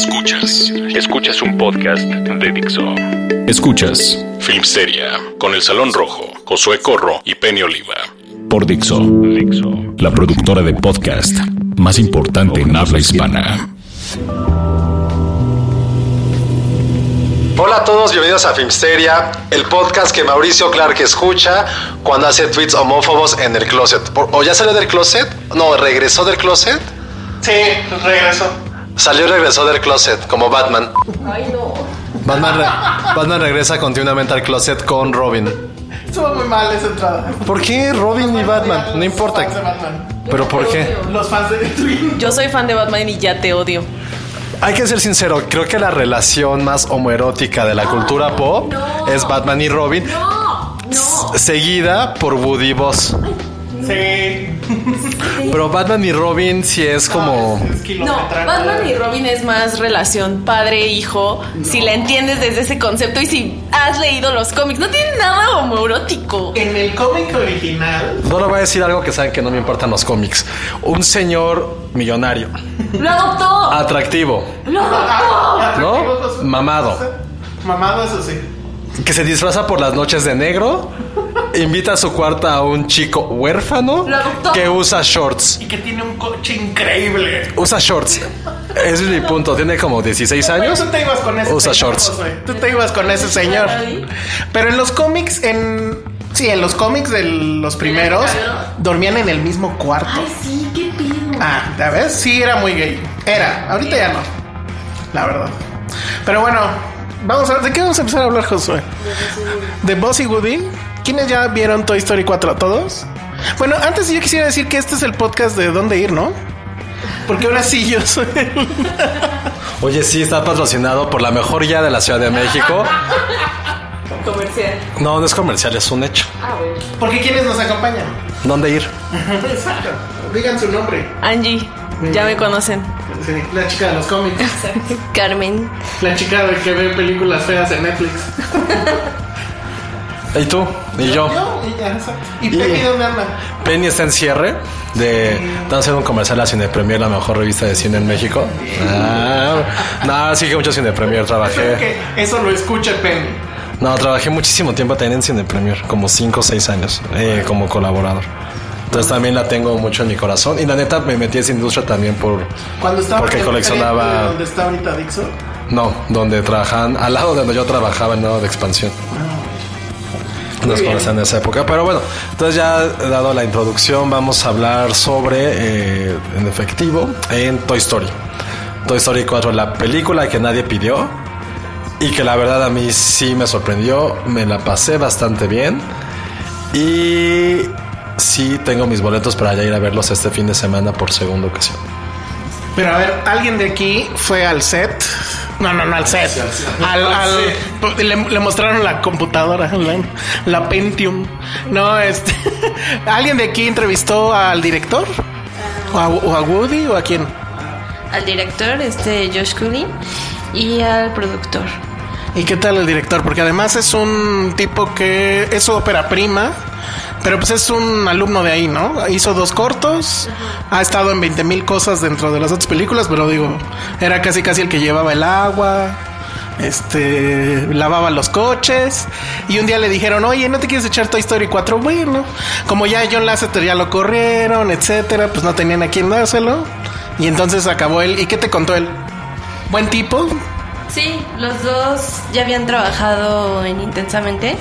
Escuchas. Escuchas un podcast de Dixo. Escuchas Filmsteria con El Salón Rojo, Josué Corro y Penny Oliva. Por Dixo. Dixo. La productora de podcast más importante en habla hispana. Hola a todos, bienvenidos a Filmsteria, el podcast que Mauricio Clark escucha cuando hace tweets homófobos en el closet. ¿O ya salió del closet? No, regresó del closet. Sí, regreso. Salió y regresó del closet, como Batman. Batman, re- Batman regresa continuamente al closet con Robin. Estuvo muy mal esa entrada. ¿Por qué Robin y Batman? No importa. Batman. ¿Pero por qué? Los fans de Twin. Yo soy fan de Batman y ya te odio. Hay que ser sincero, creo que la relación más homoerótica de la cultura pop es Batman y Robin, s- seguida por Woody Buzz. Sí. Pero Batman y Robin sí es como... Es No. Batman y Robin es más relación padre-hijo, si la entiendes desde ese concepto y si has leído los cómics. No tiene nada homoerótico. En el cómic original. No le voy a decir algo que saben que no me importan los cómics. Un señor millonario, ¡Lo adoptó! atractivo, ¡Lo adoptó! ¿no? Mamado. Mamado, eso sí. que se disfraza por las noches de negro, invita a su cuarta a un chico huérfano que usa shorts. Y que tiene un coche increíble. Usa shorts. Ese es mi punto. Tiene como 16 años. Tú te ibas con ese Usa señor, shorts. Tú te ibas con ese señor. Pero en los cómics, en. Sí, en los cómics de los primeros, dormían en el mismo cuarto. Sí, qué pido. Ah, ¿ya ves? Sí, era muy gay. Era, ahorita ya no. La verdad. Pero bueno, vamos a ¿De qué vamos a empezar a hablar, Josué? ¿De Buzz y Woody? ¿Quiénes ya vieron Toy Story 4? ¿Todos? Bueno, antes yo quisiera decir que este es el podcast de dónde ir, ¿no? Porque ahora sí yo soy. el- Oye, sí, está patrocinado por la mejor guía de la Ciudad de México. Comercial. No, no es comercial, es un hecho. Porque ¿quiénes nos acompañan? ¿Dónde ir? Exacto. Digan su nombre. Angie, ya me conocen. Sí, la chica de los cómics. Carmen. La chica de que ve películas feas en Netflix. ¿Y tú? ¿Y yo? y. ¿Y Pepe dónde anda? Penny está en cierre de... Haciendo un comercial a Cine Premier, la mejor revista de cine en México. Ah, no, sí que mucho Cine Premier. Trabajé... que eso lo escuche Penny. No, trabajé muchísimo tiempo también en Cine Premier, como 5 o 6 años, eh, como colaborador. Entonces también la tengo mucho en mi corazón. Y la neta me metí a esa industria también por... Cuando estaba Porque coleccionaba- tren de donde está ahorita Dixo. No, donde trabajaban, al lado de donde yo trabajaba en Nuevo de Expansión. Nos conocen en esa época. Pero bueno, entonces ya dado la introducción, vamos a hablar sobre, eh, en efectivo, en Toy Story. Toy Story 4, la película que nadie pidió y que la verdad a mí sí me sorprendió. Me la pasé bastante bien. Y sí tengo mis boletos para ya ir a verlos este fin de semana por segunda ocasión. Pero a ver, alguien de aquí fue al set. No, no, no al set. Al, al- le, le mostraron la computadora, la, la Pentium. No, este. ¿Alguien de aquí entrevistó al director? ¿O a, o a Woody o a quién? al director, este Josh Cooley, y al productor. ¿Y qué tal el director? Porque además es un tipo que es su ópera prima, pero pues es un alumno de ahí, ¿no? Hizo dos cortos, ha estado en 20 mil cosas dentro de las otras películas, pero digo, era casi casi el que llevaba el agua, este, lavaba los coches y un día le dijeron, oye, ¿no te quieres echar Toy Story 4? Bueno, como ya John Lasseter ya lo corrieron, etcétera, pues no tenían a quién dárselo y entonces acabó él. ¿Y qué te contó él? ¿Buen tipo? Sí, los dos ya habían trabajado en Intensamente.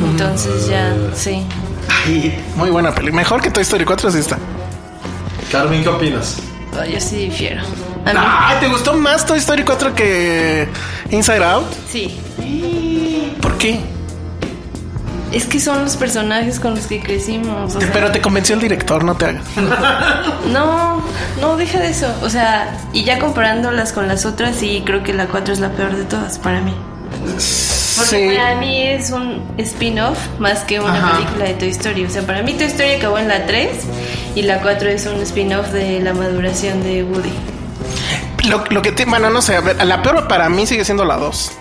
Entonces ya, sí. Ay, muy buena peli. Mejor que Toy Story 4 sí está. Carmen, ¿qué opinas? Oh, yo sí difiero. Mí, Ay, ¿te gustó más Toy Story 4 que Inside Out? sí. ¿Por qué? Es que son los personajes con los que crecimos. o sea, Pero te convenció el director, no te hagas. No, no, deja de eso. O sea, y ya comparándolas con las otras, sí, creo que la 4 es la peor de todas para mí. Porque Sí. para mí es un spin-off más que una Ajá. película de Toy Story. O sea, para mí Toy Story acabó en la 3 y la 4 es un spin-off de la maduración de Woody. Lo, lo que te, bueno, no sé, a ver, la peor para mí sigue siendo la 2.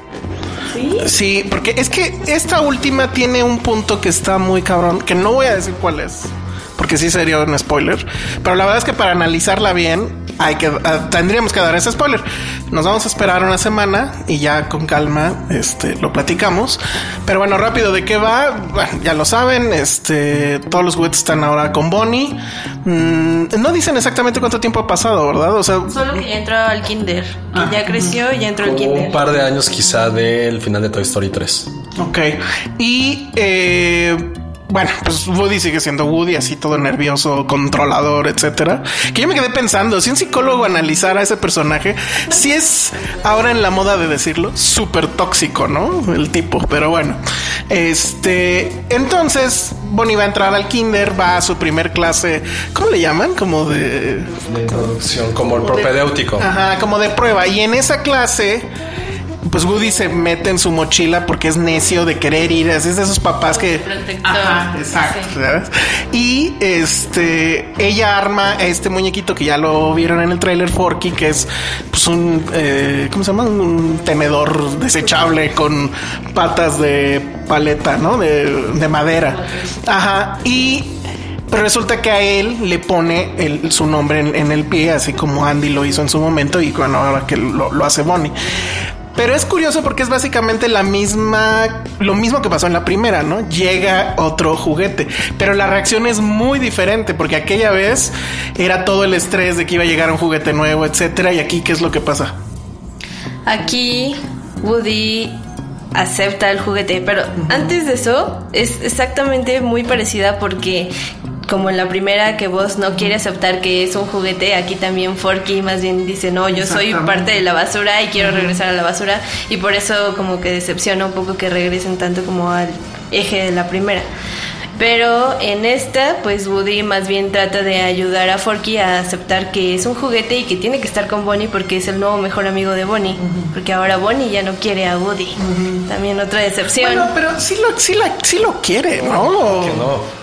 ¿Sí? Sí, porque es que esta última tiene un punto que está muy cabrón, que no voy a decir cuál es, porque sí sería un spoiler, pero la verdad es que para analizarla bien hay que ah, tendríamos que dar ese spoiler. Nos vamos a esperar una semana y ya con calma este lo platicamos. Pero bueno, rápido de qué va, Bueno, ya lo saben, este todos los juguetes están ahora con Bonnie. Mm, no dicen exactamente cuánto tiempo ha pasado, ¿verdad? O sea, Solo que ya entró al kinder. Que ya creció y ya entró al kinder. un par de años quizá del final de Toy Story 3. Ok. Y eh, bueno, pues Woody sigue siendo Woody, así todo nervioso, controlador, etcétera. Que yo me quedé pensando, si un psicólogo analizara a ese personaje, si es ahora en la moda de decirlo, súper tóxico, ¿no? El tipo, pero bueno. Este, entonces, Bonnie va a entrar al kinder, va a su primer clase, ¿cómo le llaman? Como de La introducción, como el propedéutico. Ajá, como de prueba. Y en esa clase, pues Woody se mete en su mochila porque es necio de querer ir. Es de esos papás que. Protector. Ajá, exacto. Sí. ¿sabes? Y este, ella arma a este muñequito que ya lo vieron en el trailer Forky, que es pues un, eh, ¿cómo se llama? Un tenedor desechable con patas de paleta, ¿no? De, de madera. Ajá. Y pero resulta que a él le pone el- su nombre en, en el pie, así como Andy lo hizo en su momento y bueno, ahora que lo, lo hace Bonnie. Pero es curioso porque es básicamente la misma, lo mismo que pasó en la primera, ¿no? Llega otro juguete, pero la reacción es muy diferente porque aquella vez era todo el estrés de que iba a llegar un juguete nuevo, etcétera, y aquí qué es lo que pasa. Aquí Woody acepta el juguete, pero antes de eso es exactamente muy parecida porque como en la primera que vos no quiere aceptar que es un juguete, aquí también Forky más bien dice, no, yo soy parte de la basura y quiero regresar a la basura y por eso como que decepciona un poco que regresen tanto como al eje de la primera. Pero en esta, pues Woody más bien trata de ayudar a Forky a aceptar que es un juguete y que tiene que estar con Bonnie porque es el nuevo mejor amigo de Bonnie. Porque ahora Bonnie ya no quiere a Woody. También otra decepción. Bueno, pero sí lo, sí la- sí lo quiere, ¿no? Que no.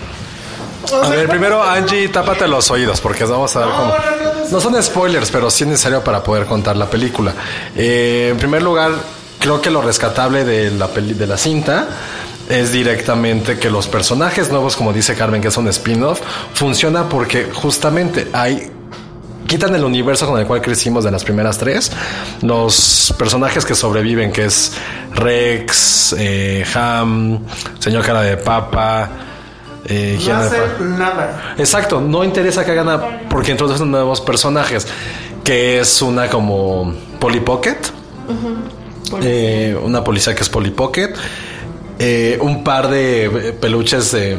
A ver, primero Angie, tápate los oídos porque vamos a ver cómo. No son spoilers, pero sí es necesario para poder contar la película. Eh, en primer lugar, creo que lo rescatable de la peli de la cinta es directamente que los personajes nuevos, como dice Carmen, que es un spin-off, funciona porque justamente hay quitan el universo con el cual crecimos de las primeras tres. Los personajes que sobreviven, que es Rex, eh, Ham, Señor Cara de Papa, eh, no hace nada. Exacto, no interesa que hagan nada porque introducen nuevos personajes, que es una como Polly Pocket, eh, una policía que es Polly Pocket, eh, un par de peluches de,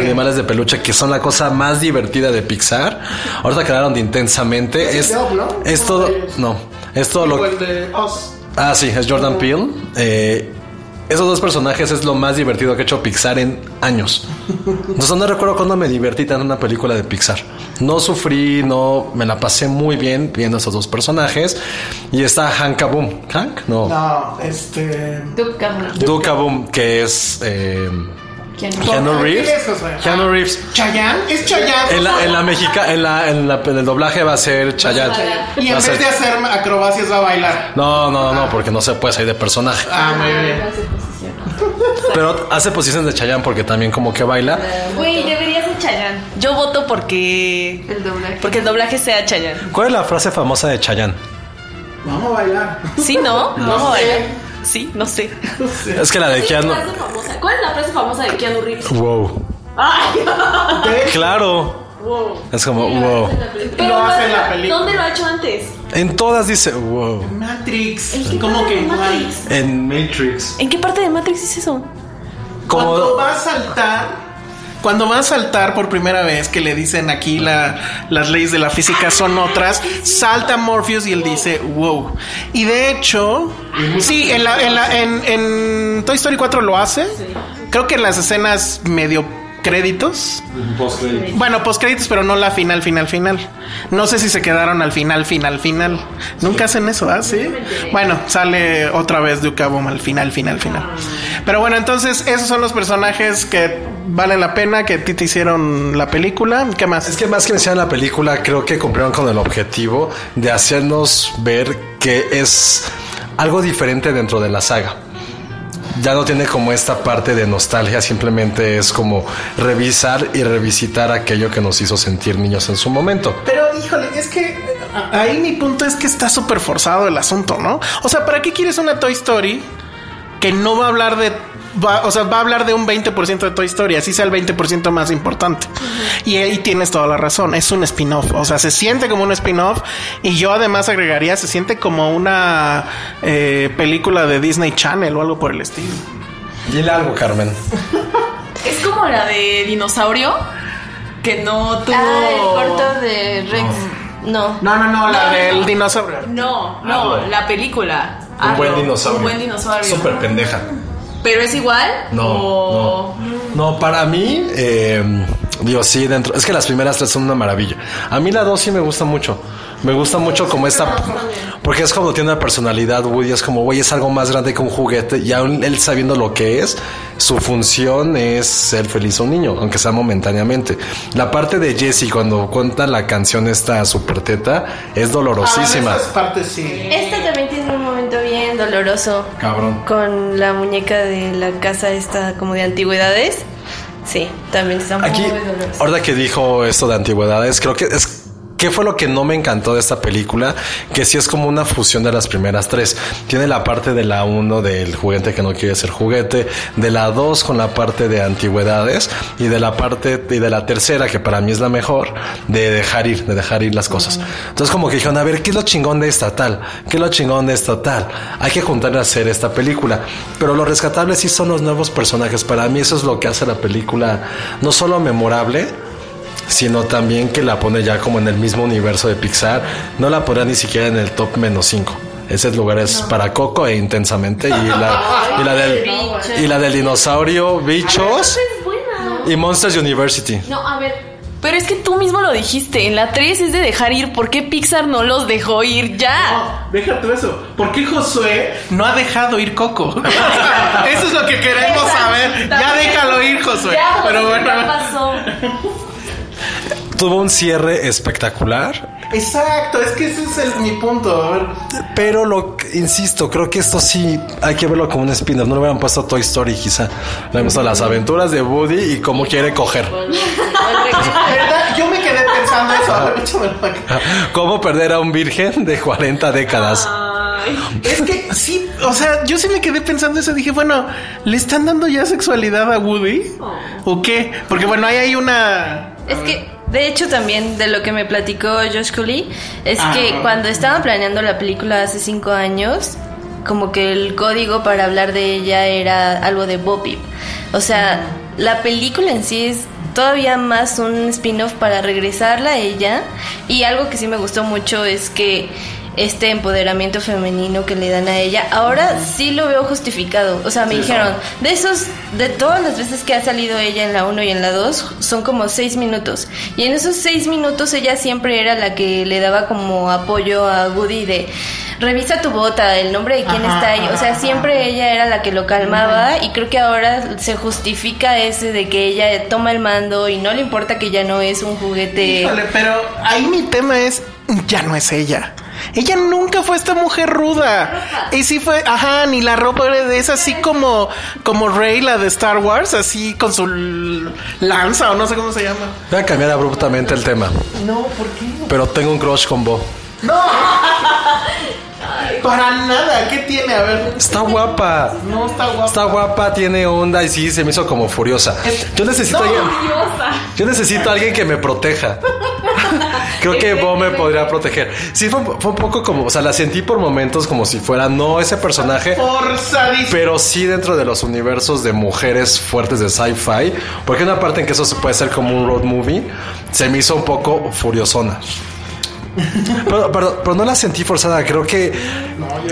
animales de peluche que son la cosa más divertida de Pixar. Ahorita quedaron de intensamente. Es Es, ¿no? es todo, no, es todo lo Oz. Ah, sí, es Jordan Peele. Eh, esos dos personajes es lo más divertido que ha hecho Pixar en años. Entonces no recuerdo cuando me divertí tanto en una película de Pixar. No sufrí, no me la pasé muy bien viendo esos dos personajes. Y está Hank Kaboom. ¿Hank? No. No, este. Duke Cameron. Duke Kaboom, que es eh. Keanu Reeves. ¿Quién es, Josué? Keanu Reeves. Chayanne, es Chayanne. En la, en la mexica, en la, en la- en el doblaje va a ser Chayanne. Y en vez ser- de hacer acrobacias va a bailar. No, no, no, porque no se puede salir de personaje. Ah, muy bien. Pero hace posiciones de Chayanne porque también como que baila. Güey, debería ser Chayanne. Yo voto porque. El doblaje. Porque el doblaje sea Chayanne. ¿Cuál es la frase famosa de Chayanne? Vamos a bailar. ¿Sí, no? Vamos a bailar. Sí, no sé. Es que la de Keanu. ¿Cuál es la frase famosa de Keanu Reeves? Wow. Ay, Claro. wow. Es como wow. Pero Lo hace en no- la película. ¿Dónde lo ha hecho antes? En todas dice wow. Matrix. ¿En qué ¿Cómo parte que de igual? Matrix? En Matrix. ¿En qué parte de Matrix es eso? Como Cuando va a saltar. Cuando va a saltar por primera vez, que le dicen aquí la- las leyes de la física son otras, salta Morpheus y él dice, wow. Y de hecho, sí, en, la, en, la- en- en Toy Story 4 lo hace. Creo que en las escenas medio créditos. Bueno, post créditos, pero no la final, final, final. No sé si se quedaron al final, final, final. Nunca hacen eso, ¿ah? Sí. Bueno, sale otra vez Duke Boom al final, final, final. Pero bueno, entonces esos son los personajes que valen la pena, que a ti te hicieron la película. ¿Qué más? Es que más que mencionar la película, creo que cumplieron con el objetivo de hacernos ver que es algo diferente dentro de la saga. Ya no tiene como esta parte de nostalgia, simplemente es como revisar y revisitar aquello que nos hizo sentir niños en su momento. Pero, híjole, es que ahí mi punto es que está súper forzado el asunto, ¿no? O sea, ¿para qué quieres una Toy Story que no va a hablar de... va- o sea, va a hablar de un 20% de Toy Story, así sea el 20% más importante. Y ahí tienes toda la razón, es un spin-off, o sea, se siente como un spin-off y yo además agregaría, se siente como una eh, película de Disney Channel o algo por el estilo. Dile algo, Carmen. Es como la de dinosaurio que no tuvo. Ah, el corto de Rex. No. No, no, no, la No, del no. dinosaurio. No, no, Arlo. la película. Un buen dinosaurio. Un buen dinosaurio. Súper pendeja. Pero es igual. No, o- no. No, para mí, eh, digo, sí, dentro. Es que las primeras tres son una maravilla. A mí la dos sí me gusta mucho. Me gusta mucho como esta. Porque es como tiene una personalidad, Woody. Es como, güey, es algo más grande que un juguete. Y aún él sabiendo lo que es, su función es ser feliz a un niño, aunque sea momentáneamente. La parte de Jesse cuando cuenta la canción esta super teta es dolorosísima. Ah, esas partes sí. Esta también tiene un momento bien doloroso. Cabrón. Con la muñeca de la casa esta como de antigüedades. Sí, también está muy Aquí, doloroso. ahora que dijo esto de antigüedades, creo que es. ¿Qué fue lo que no me encantó de esta película? Que sí es como una fusión de las primeras tres. Tiene la parte de la uno del juguete que no quiere ser juguete, de la dos con la parte de antigüedades y de la parte y de la tercera, que para mí es la mejor, de dejar ir, de dejar ir las cosas. Entonces como que dijeron, a ver, ¿qué es lo chingón de esta tal? ¿Qué es lo chingón de esta tal? Hay que juntar a hacer esta película. Pero lo rescatable sí son los nuevos personajes. Para mí eso es lo que hace la película no solo memorable, sino también que la pone ya como en el mismo universo de Pixar. No la pondrá ni siquiera en el top menos 5. Ese lugar es para Coco e intensamente. Y la, y la, del, y la del dinosaurio, bichos Es buena. y Monsters University. No, a ver. Pero es que tú mismo lo dijiste. En la 3 es de dejar ir. ¿Por qué Pixar no los dejó ir ya? No, déjate eso. ¿Por qué Josué no ha dejado ir Coco? eso es lo que queremos Exacto, saber. Ya déjalo ir, Josué. Ya, Pero bueno. ya pasó. Tuvo un cierre espectacular. Exacto, es que ese es el- mi punto. A ver. Pero lo que- insisto, creo que esto sí hay que verlo como un spin-off. No le hubieran puesto Toy Story, quizá. Le hemos puesto las aventuras de Woody y cómo quiere coger. ¿Verdad? Yo me quedé pensando eso. Cómo perder a un virgen de 40 décadas. Es que sí, o sea, yo sí me quedé pensando eso. Dije, bueno, ¿le están dando ya sexualidad a Woody? ¿O qué? Porque bueno, ahí hay una. Es que, de hecho, también de lo que me platicó Josh Cooley, es Ah. que cuando estaban planeando la película hace cinco años, como que el código para hablar de ella era algo de Bopip. O sea, la película en sí es todavía más un spin-off para regresarla a ella. Y algo que sí me gustó mucho es que este empoderamiento femenino que le dan a ella, ahora sí lo veo justificado. O sea, me dijeron, de esos, de todas las veces que ha salido ella en la 1 y en la 2, son como 6 minutos. Y en esos 6 minutos ella siempre era la que le daba como apoyo a Woody de, revisa tu bota, el nombre de quién Ajá, está ahí. O sea, siempre ella era la que lo calmaba y creo que ahora se justifica ese de que ella toma el mando y no le importa que ya no es un juguete. Híjole, pero ahí mi tema es, ya no es ella. Ella nunca fue esta mujer ruda. Y sí fue, ajá, ni la ropa era de esa, así como, como Rey, la de Star Wars, así con su lanza o no sé cómo se llama. Voy a cambiar abruptamente el tema. No, ¿por qué? Pero tengo un crush con Bo. Para nada. ¿Qué tiene? A ver. Está guapa. No está guapa. Está guapa, tiene onda y sí, se me hizo como furiosa. Yo necesito No. alguien. Yo necesito alguien que me proteja. Creo que Bo me podría proteger. Sí, fue, fue un poco como, o sea, la sentí por momentos como si fuera no ese personaje, Forzadísimo. pero sí dentro de los universos de mujeres fuertes de sci-fi. Porque una parte en que eso se puede ser como un road movie, se me hizo un poco furiosona. Pero, pero, pero no la sentí forzada. Creo que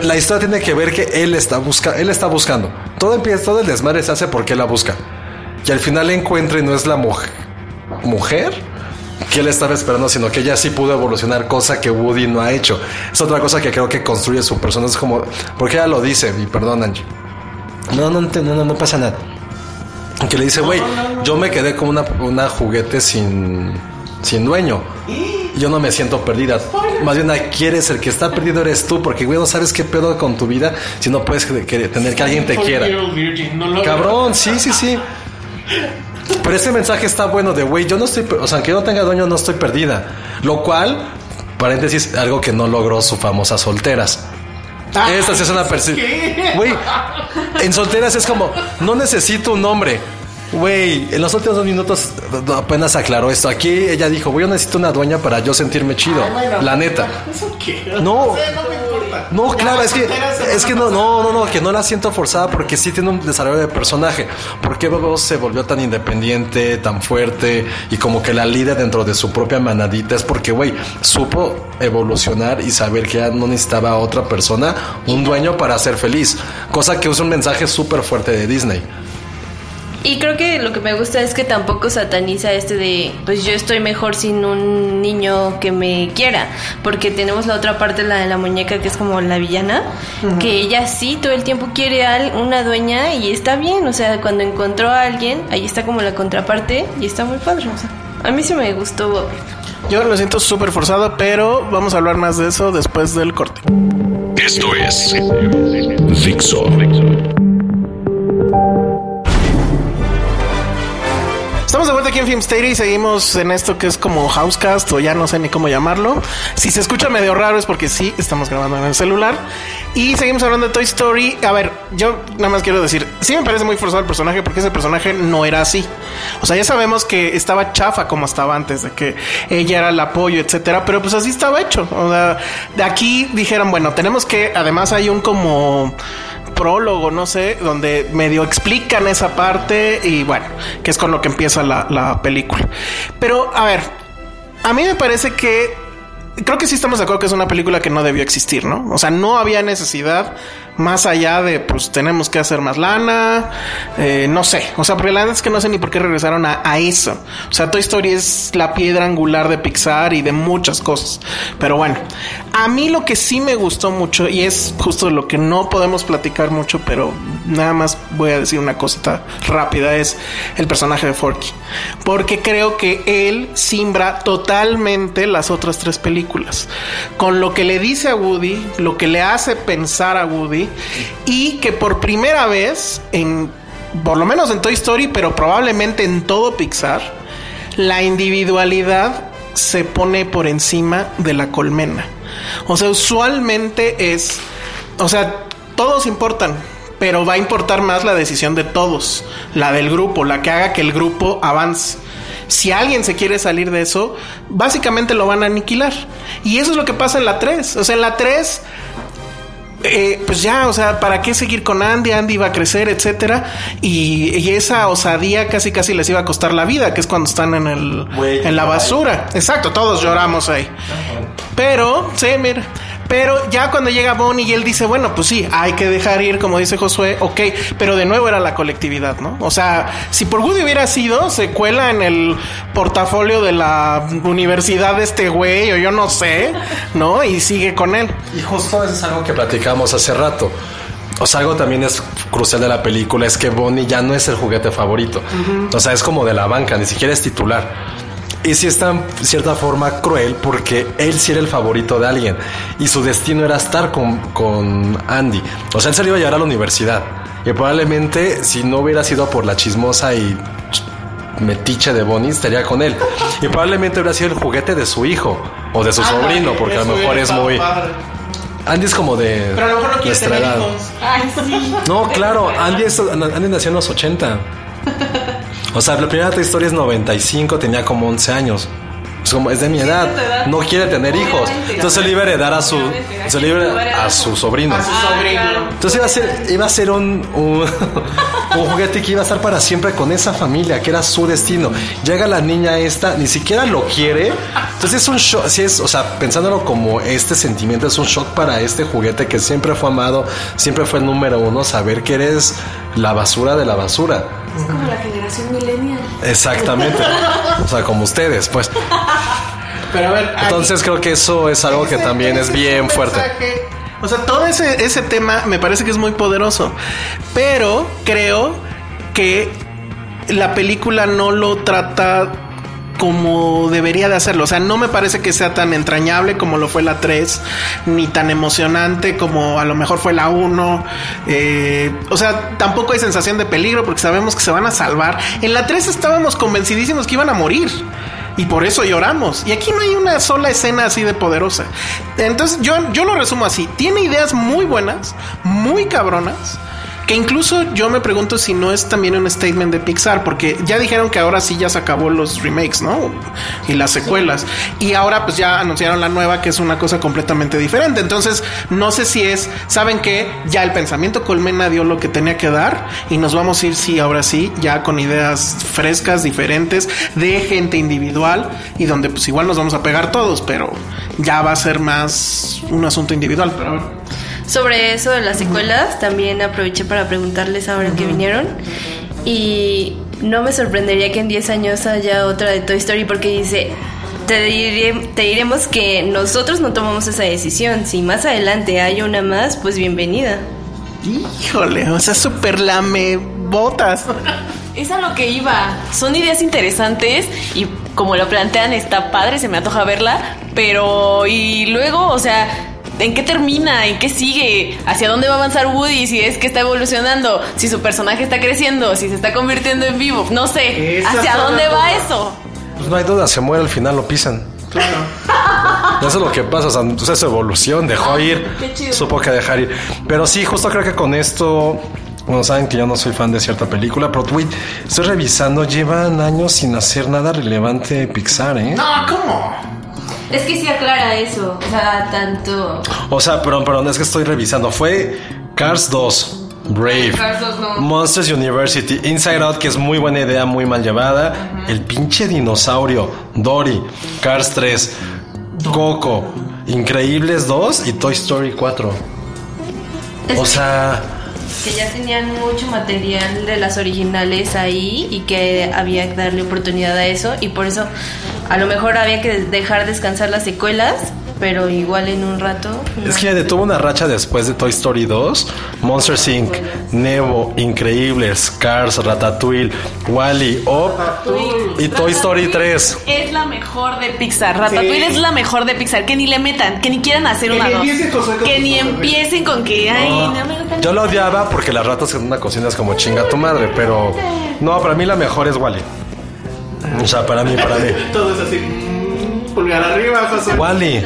la historia tiene que ver que él está buscando. Él está buscando. Todo empieza, todo el desmadre se hace porque él la busca. Y al final encuentra y no es la mujer, mujer que él estaba esperando, sino que ella sí pudo evolucionar, cosa que Woody no ha hecho. Es otra cosa que creo que construye su persona. Es como, porque ella lo dice, y perdón, Angie. No, no, no, no, no pasa nada. Que le dice, güey, yo me quedé como una, una juguete sin, sin dueño. Yo no me siento perdida. Más bien, quieres el que está perdido eres tú, porque, güey, no sabes qué pedo con tu vida si no puedes que- que- tener que alguien te quiera. Cabrón, sí, sí, sí. Pero ese mensaje está bueno de, güey, yo no estoy, o sea, aunque yo no tenga dueño, no estoy perdida. Lo cual, paréntesis, algo que no logró su famosa solteras. Esta sí es una percepción. Güey, en solteras es como, no necesito un hombre. Güey, en los últimos dos minutos apenas aclaró esto. Aquí ella dijo, güey, yo necesito una dueña para yo sentirme chido. La neta. ¿Eso qué? No. no me importa. No, claro, es que, es que no, no, no, no, que no la siento forzada porque sí tiene un desarrollo de personaje. ¿Por qué Bobo se volvió tan independiente, tan fuerte y como que la líder dentro de su propia manadita? Es porque, güey, supo evolucionar y saber que ya no necesitaba a otra persona, un dueño para ser feliz. Cosa que es un mensaje súper fuerte de Disney. Y creo que lo que me gusta es que tampoco sataniza este de, pues yo estoy mejor sin un niño que me quiera, porque tenemos la otra parte, la de la muñeca, que es como la villana, que ella sí todo el tiempo quiere a una dueña y está bien, o sea, cuando encontró a alguien, ahí está como la contraparte y está muy padre, o sea, a mí sí me gustó. Yo lo siento súper forzado, pero vamos a hablar más de eso después del corte. Esto es Dixo. De vuelta aquí en Filmsteria y seguimos en esto que es como Housecast o ya no sé ni cómo llamarlo. Si se escucha medio raro es porque sí, estamos grabando en el celular. Y seguimos hablando de Toy Story. A ver, yo nada más quiero decir, sí me parece muy forzado el personaje porque ese personaje no era así. O sea, ya sabemos que estaba chafa como estaba antes, de que ella era el apoyo, etcétera, pero pues así estaba hecho. O sea, de aquí dijeron, bueno, tenemos que, además hay un como prólogo, no sé, donde medio explican esa parte y bueno, que es con lo que empieza la, la película. Pero, a ver, a mí me parece que creo que sí estamos de acuerdo que es una película que no debió existir, ¿no? O sea, no había necesidad más allá de, pues, tenemos que hacer más lana, eh, no sé. O sea, porque la verdad es que no sé ni por qué regresaron a, a eso. O sea, Toy Story es la piedra angular de Pixar y de muchas cosas. Pero bueno, a mí lo que sí me gustó mucho, y es justo lo que no podemos platicar mucho, pero nada más voy a decir una cosita rápida, es el personaje de Forky. Porque creo que él simbra totalmente las otras tres películas. Con lo que le dice a Woody, lo que le hace pensar a Woody, y que por primera vez, en, por lo menos en Toy Story, pero probablemente en todo Pixar, la individualidad se pone por encima de la colmena. O sea, usualmente es, o sea, todos importan, pero va a importar más la decisión de todos, la del grupo, la que haga que el grupo avance. Si alguien se quiere salir de eso, básicamente lo van a aniquilar. Y eso es lo que pasa en la 3. O sea, en la 3 eh, pues ya, o sea, ¿para qué seguir con Andy? Andy va a crecer, etcétera. Y, y esa osadía casi casi les iba a costar la vida, que es cuando están en el en la basura. Exacto, todos lloramos ahí. Pero, sí, mira. Pero ya cuando llega Bonnie y él dice, bueno, pues sí, hay que dejar ir, como dice Josué, ok, pero de nuevo era la colectividad, ¿no? O sea, si por Woody hubiera sido, se cuela en el portafolio de la universidad de este güey, o yo no sé, ¿no? Y sigue con él. Y justo eso es algo que platicamos hace rato. O sea, algo también es crucial de la película es que Bonnie ya no es el juguete favorito. O sea, es como de la banca, ni siquiera es titular. Y sí está en cierta forma cruel porque él sí era el favorito de alguien y su destino era estar con, con Andy. O sea, él se lo iba a llevar a la universidad. Y probablemente si no hubiera sido por la chismosa y metiche de Bonnie, estaría con él. Y probablemente hubiera sido el juguete de su hijo o de su sobrino, porque a lo mejor es muy... padre. Andy es como de Pero a lo mejor no quiere nuestra tener edad. hijos. Ay, sí. No, claro, Andy, es- Andy nació en los 80. O sea, la primera Toy Story es 95, tenía como 11 años. Es, como, es de mi edad. No quiere tener hijos. Entonces se le iba a heredar a su, se le iba a heredar a su sobrino. A su Ah, sobrino. Entonces iba a ser, iba a ser un, un, un juguete que iba a estar para siempre con esa familia, que era su destino. Llega la niña esta, ni siquiera lo quiere. Entonces es un shock, sí es, o sea, pensándolo como este sentimiento, es un shock para este juguete que siempre fue amado, siempre fue el número uno, saber que eres la basura de la basura. Es como la generación millennial. Exactamente. O sea, como ustedes, pues. Pero a ver, Entonces creo que eso es algo que Ese- también es bien fuerte. mensaje- O sea, todo ese, ese tema me parece que es muy poderoso. Pero creo que la película no lo trata como debería de hacerlo. O sea, no me parece que sea tan entrañable como lo fue la 3, ni tan emocionante como a lo mejor fue la 1. Eh, o sea, tampoco hay sensación de peligro porque sabemos que se van a salvar. En la 3 estábamos convencidísimos que iban a morir. Y por eso lloramos. Y aquí no hay una sola escena así de poderosa. Entonces yo, yo lo resumo así. Tiene ideas muy buenas, muy cabronas. Que incluso yo me pregunto si no es también un statement de Pixar, porque ya dijeron que ahora sí ya se acabó los remakes, ¿no? Y las secuelas. Y ahora pues ya anunciaron la nueva, que es una cosa completamente diferente. Entonces, no sé si es, ¿saben qué? Ya el pensamiento colmena dio lo que tenía que dar y nos vamos a ir, sí, ahora sí, ya con ideas frescas, diferentes, de gente individual y donde pues igual nos vamos a pegar todos, pero ya va a ser más un asunto individual. Pero a ver. Sobre eso de las secuelas, también aproveché para preguntarles ahora que vinieron. Y no me sorprendería que en 10 años haya otra de Toy Story porque dice, te, diré- te diremos que nosotros no tomamos esa decisión. Si más adelante hay una más, pues bienvenida. Híjole, o sea, súper lame botas. Es a lo que iba. Son ideas interesantes y como lo plantean está padre, se me antoja verla, pero y luego, o sea, ¿en qué termina? ¿En qué sigue? ¿Hacia dónde va a avanzar Woody? Si es que está evolucionando, si su personaje está creciendo, si se está convirtiendo en vivo, no sé. ¿Hacia dónde va dudas. eso? Pues no hay duda, se muere al final, lo pisan. Claro. Eso es lo que pasa, o sea, entonces su evolución dejó ir, Ah, qué chido. supo que dejar ir. Pero sí, justo creo que con esto, bueno, saben que yo no soy fan de cierta película, pero güey, estoy revisando, llevan años sin hacer nada relevante de Pixar, ¿eh? No, ¿cómo? Es que sí aclara eso. O sea, tanto... O sea, perdón, perdón, es que estoy revisando. Fue Cars 2. Brave, Cars 2 no. Monsters University, Inside Out, que es muy buena idea, muy mal llevada. El pinche dinosaurio, Dory, Cars 3, Coco, Increíbles 2 y Toy Story 4. Es O sea, que ya tenían mucho material de las originales ahí y que había que darle oportunidad a eso y por eso a lo mejor había que dejar descansar las secuelas, pero igual en un rato. es que detuvo una racha después de Toy Story 2, Monsters Inc., Nemo, Increíbles, Cars, Ratatouille, Wally, Up y Toy Story 3. Es la mejor de Pixar. Ratatouille Sí. es la mejor de Pixar. Que ni le metan, que ni quieran hacer Que una ni dos. Que ni empiecen con que, ay, no me gustan. Yo la odiaba porque las ratas en una cocina es como chinga tu madre, pero no, para mí la mejor es Wally. O sea, para mí, para mí. Todo es así. Pulgar arriba, José. Wally,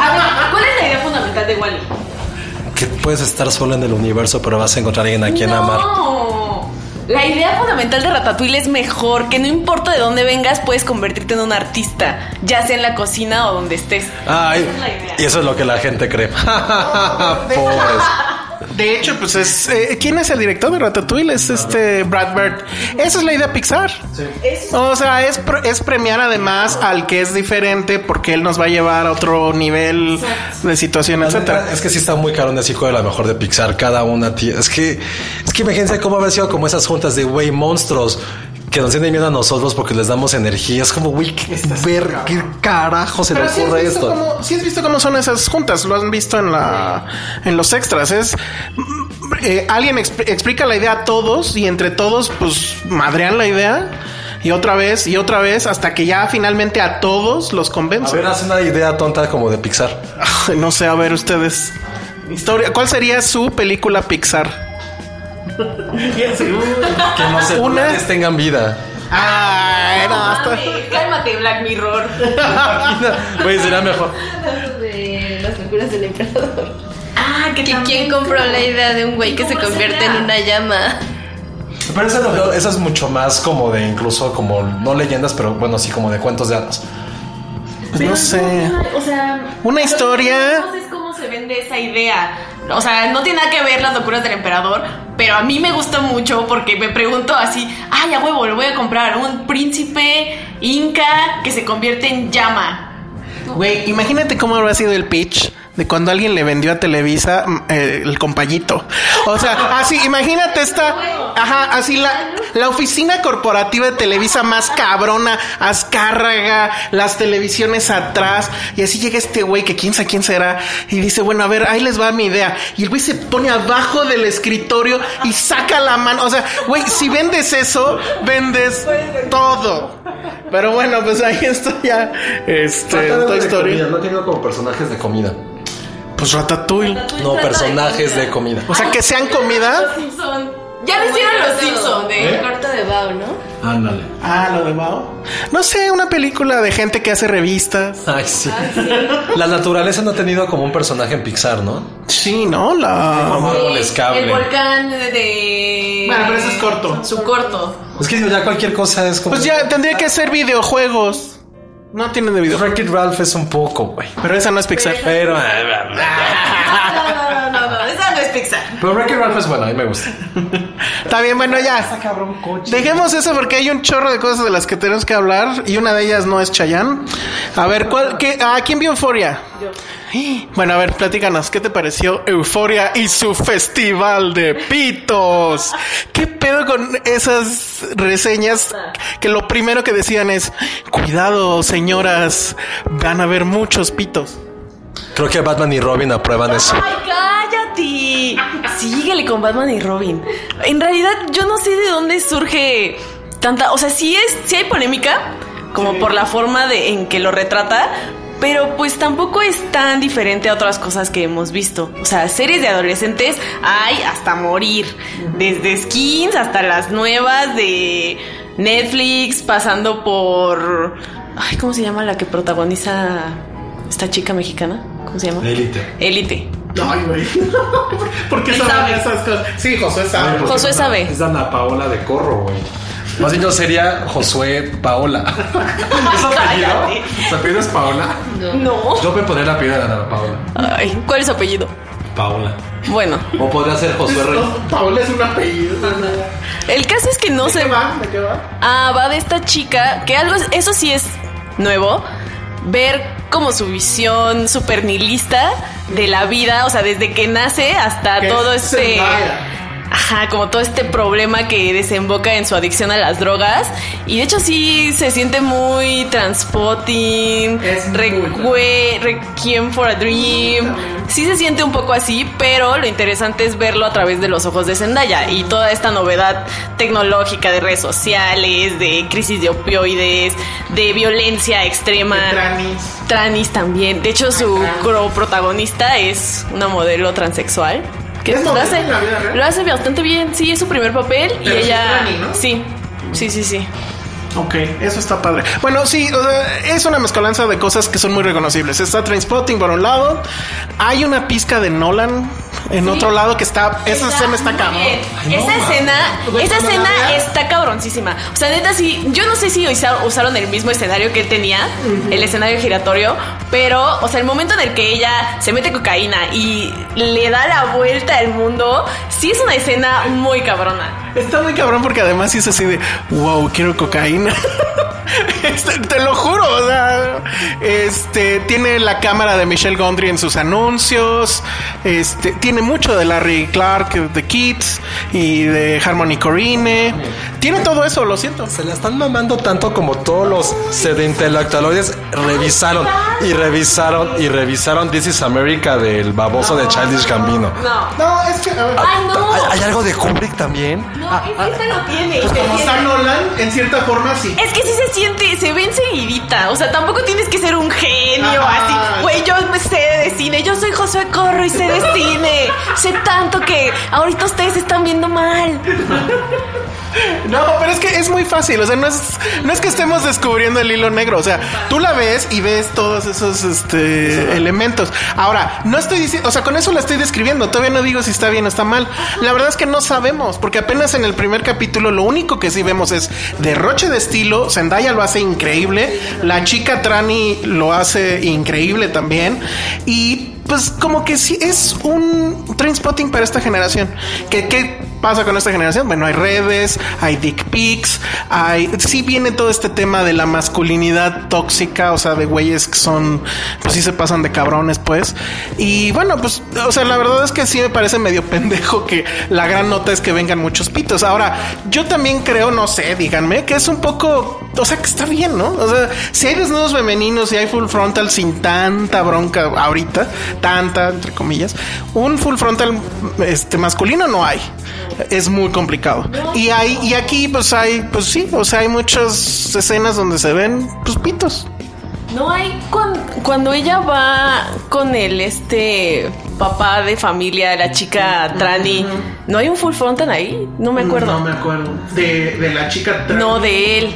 A ver, ¿cuál es la idea fundamental de Wally? que puedes estar solo en el universo, pero vas a encontrar a alguien a quien amar. No. La idea fundamental de Ratatouille es mejor, que no importa de dónde vengas, puedes convertirte en un artista, ya sea en la cocina o donde estés. Ay, Esa es la idea. y eso es lo que la gente cree. Pobres. De hecho, pues es. eh, ¿Quién es el director de Ratatouille? Es este Brad Bird. Esa es la idea Pixar. O sea, es, es premiar además al que es diferente porque él nos va a llevar a otro nivel de situación, etcétera. Es que sí está muy caro un de la mejor de Pixar, cada una, tío. Es que, es que imagínense cómo haber sido como esas juntas de güey, monstruos que nos tienen miedo a nosotros porque les damos energía. Es como, güey, ¿qué, ver, ¿qué carajo se le Pero has, ocurre esto? cómo, sí has visto cómo son esas juntas, lo han visto en la en los extras. Es eh, alguien exp- explica la idea a todos y entre todos, pues madrean la idea y otra vez y otra vez hasta que ya finalmente a todos los A convence. ver, haz una idea tonta como de Pixar. No sé, a ver ustedes. Historia, ¿cuál sería su película Pixar? Que los celulares tengan vida. Ay, no, hasta- Cálmate, Black Mirror. Güey, será mejor. De las locuras del emperador. Ah, que también quién compró como- la idea de un güey que se ¿Cómo convierte será? en una llama. Pero eso, lo- eso es mucho más como de incluso como no leyendas, pero bueno, sí como de cuentos de hadas. Pues no sé. O sea, Una historia. No sé cómo se vende esa idea. O sea, no tiene nada que ver las locuras del emperador, pero a mí me gustó mucho porque me pregunto así, ay, a huevo, lo voy a comprar, un príncipe inca que se convierte en llama. Güey, imagínate cómo habrá sido el pitch de cuando alguien le vendió a Televisa mm, eh, el compayito. O sea, así, imagínate esta, ajá, así la, la oficina corporativa de Televisa más cabrona, azcárraga, las televisiones atrás, y así llega este güey que quién sabe quién será, y dice, bueno, a ver, ahí les va mi idea. Y el güey se pone abajo del escritorio y saca la mano. O sea, güey, si vendes eso, vendes todo. Pero bueno, pues ahí está ya. Este, Toy Story. no he tenido como personajes de comida. Pues Ratatouille. No, personajes de comida. O sea, que sean comida. Ya lo hicieron los Simpson, El ¿eh? corto de Bao, ¿no? Ándale. Ah, lo de Bao. No sé, una película de gente que hace revistas. Ay, sí. La naturaleza no ha tenido como un personaje en Pixar, ¿no? Sí, ¿no? La. Árboles El volcán de, de- Bueno, pero eso es corto. Su corto. Es que ya cualquier cosa es como. Pues ya tendría que ser videojuegos. No tienen de videojuegos. Wreck-It Ralph es un poco, güey. Pero esa no es Pixar. Pero. No, no, no, no, no, esa no es Pixar. Pero Wreck-It Ralph es bueno, a mí me gusta. Está bien, bueno, ya. Dejemos eso porque hay un chorro de cosas de las que tenemos que hablar y una de ellas no es Chayanne. A ver, ¿cuál, qué, ¿a quién vio Euforia? Bueno, a ver, platícanos, ¿qué te pareció Euforia y su festival de pitos? ¿Qué pedo con esas reseñas que lo primero que decían es, cuidado señoras, van a haber muchos pitos? Creo que Batman y Robin aprueban eso. ¡Ay, cállate! Síguele con Batman y Robin. En realidad, yo no sé de dónde surge tanta. O sea, sí es, sí hay polémica, como por la forma de, en que lo retrata. Pero pues tampoco es tan diferente a otras cosas que hemos visto. O sea, series de adolescentes hay hasta morir. Desde skins hasta las nuevas de Netflix, pasando por... Ay, ¿cómo se llama la que protagoniza esta chica mexicana? ¿Cómo se llama? Élite. Élite. Ay, güey. ¿Por qué saben sabe. esas cosas? Sí, José sabe. Josué sabe. Es Ana Paola de Corro, güey. Más bien yo sería Josué Paola. ¿Es su apellido? ¿Su apellido es Paola? No. Yo me pondría la apellido de Ana Paola. Ay, ¿cuál es su apellido? Paola. Bueno, O podría ser Josué Rey. Paola es un apellido. el caso es que no ¿De se qué va? ¿De qué va? Ah, va de esta chica, que algo, es- eso sí es nuevo, ver como su visión super nihilista de la vida, o sea, desde que nace hasta Que todo es este... Ajá, como todo este problema que desemboca en su adicción a las drogas. Y de hecho sí se siente muy transpotting, Requiem for a Dream. Sí se siente un poco así, pero lo interesante es verlo a través de los ojos de Zendaya y toda esta novedad tecnológica de redes sociales, de crisis de opioides, de violencia extrema. De tranis. Tranis también. De hecho, su protagonista es una modelo transexual. Que ¿Es lo hace, en la vida real? lo hace bastante bien. Sí, es su primer papel y Pero ella. es trani, ¿no? Sí, sí, sí, sí. Ok, eso está padre. Bueno, sí, o sea, es una mezcolanza de cosas que son muy reconocibles. Está Trainspotting por un lado, hay una pizca de Nolan en otro lado que está, esa escena está cabrón. esa escena, Güey, esa escena está cabroncísima. O sea, neta, sí, yo no sé si usa- usaron el mismo escenario que él tenía, el escenario giratorio, pero, o sea, el momento en el que ella se mete cocaína y le da la vuelta al mundo, sí es una escena muy cabrona. Está muy cabrón porque además sí es así de, wow, quiero cocaína. Este, te lo juro, o sea, este, tiene la cámara de Michelle Gondry en sus anuncios, este, tiene mucho de Larry Clark, de Kids y de Harmony Corrine. Tiene todo eso, lo siento. Se la están mamando tanto como todos los sedintelectualoides revisaron y revisaron y revisaron This is America del baboso de Childish Gambino. No. No, es que, a ver, ¡Ay, no! ¿Hay, hay algo de Kubrick también? No, es que esta no tiene. pues se como siente- está Nolan, en cierta forma sí. Es que sí se siente, se ve enseguidita. O sea, tampoco tienes que ser un genio Ajá. así. Güey, yo sé de cine. Yo soy Josué soy corro y sé de cine. Sé tanto que ahorita ustedes están viendo mal. No, pero es que es muy fácil. O sea, no es, no es que estemos descubriendo el hilo negro. O sea, tú la ves y ves todos esos este, elementos. Ahora, no estoy diciendo, o sea, con eso la estoy describiendo. Todavía no digo si está bien o está mal. La verdad es que no sabemos, porque apenas en el primer capítulo lo único que sí vemos es derroche de estilo. Zendaya lo hace increíble. La chica Trani lo hace increíble también. Y pues como que sí es un train spotting para esta generación. ¿Qué, ¿Qué pasa con esta generación? Bueno, hay redes, hay dick pics, hay... Sí viene todo este tema de la masculinidad tóxica, o sea, de güeyes que son... Pues sí se pasan de cabrones, pues. Y bueno, pues, o sea, la verdad es que sí me parece medio pendejo que la gran nota es que vengan muchos pitos. Ahora, yo también creo, no sé, díganme, que es un poco... O sea, que está bien, ¿no? O sea, si hay desnudos femeninos y hay full frontal sin tanta bronca ahorita, tanta, entre comillas, un full frontal este, masculino no hay. Es muy complicado. Y hay, y aquí, pues hay, pues sí, o sea, hay muchas escenas donde se ven, pues pitos. No hay cuando, cuando ella va con el este papá de familia, la chica Trani, ¿no hay un full frontal ahí? No me acuerdo. No me acuerdo. De, de la chica Trani. No, de él.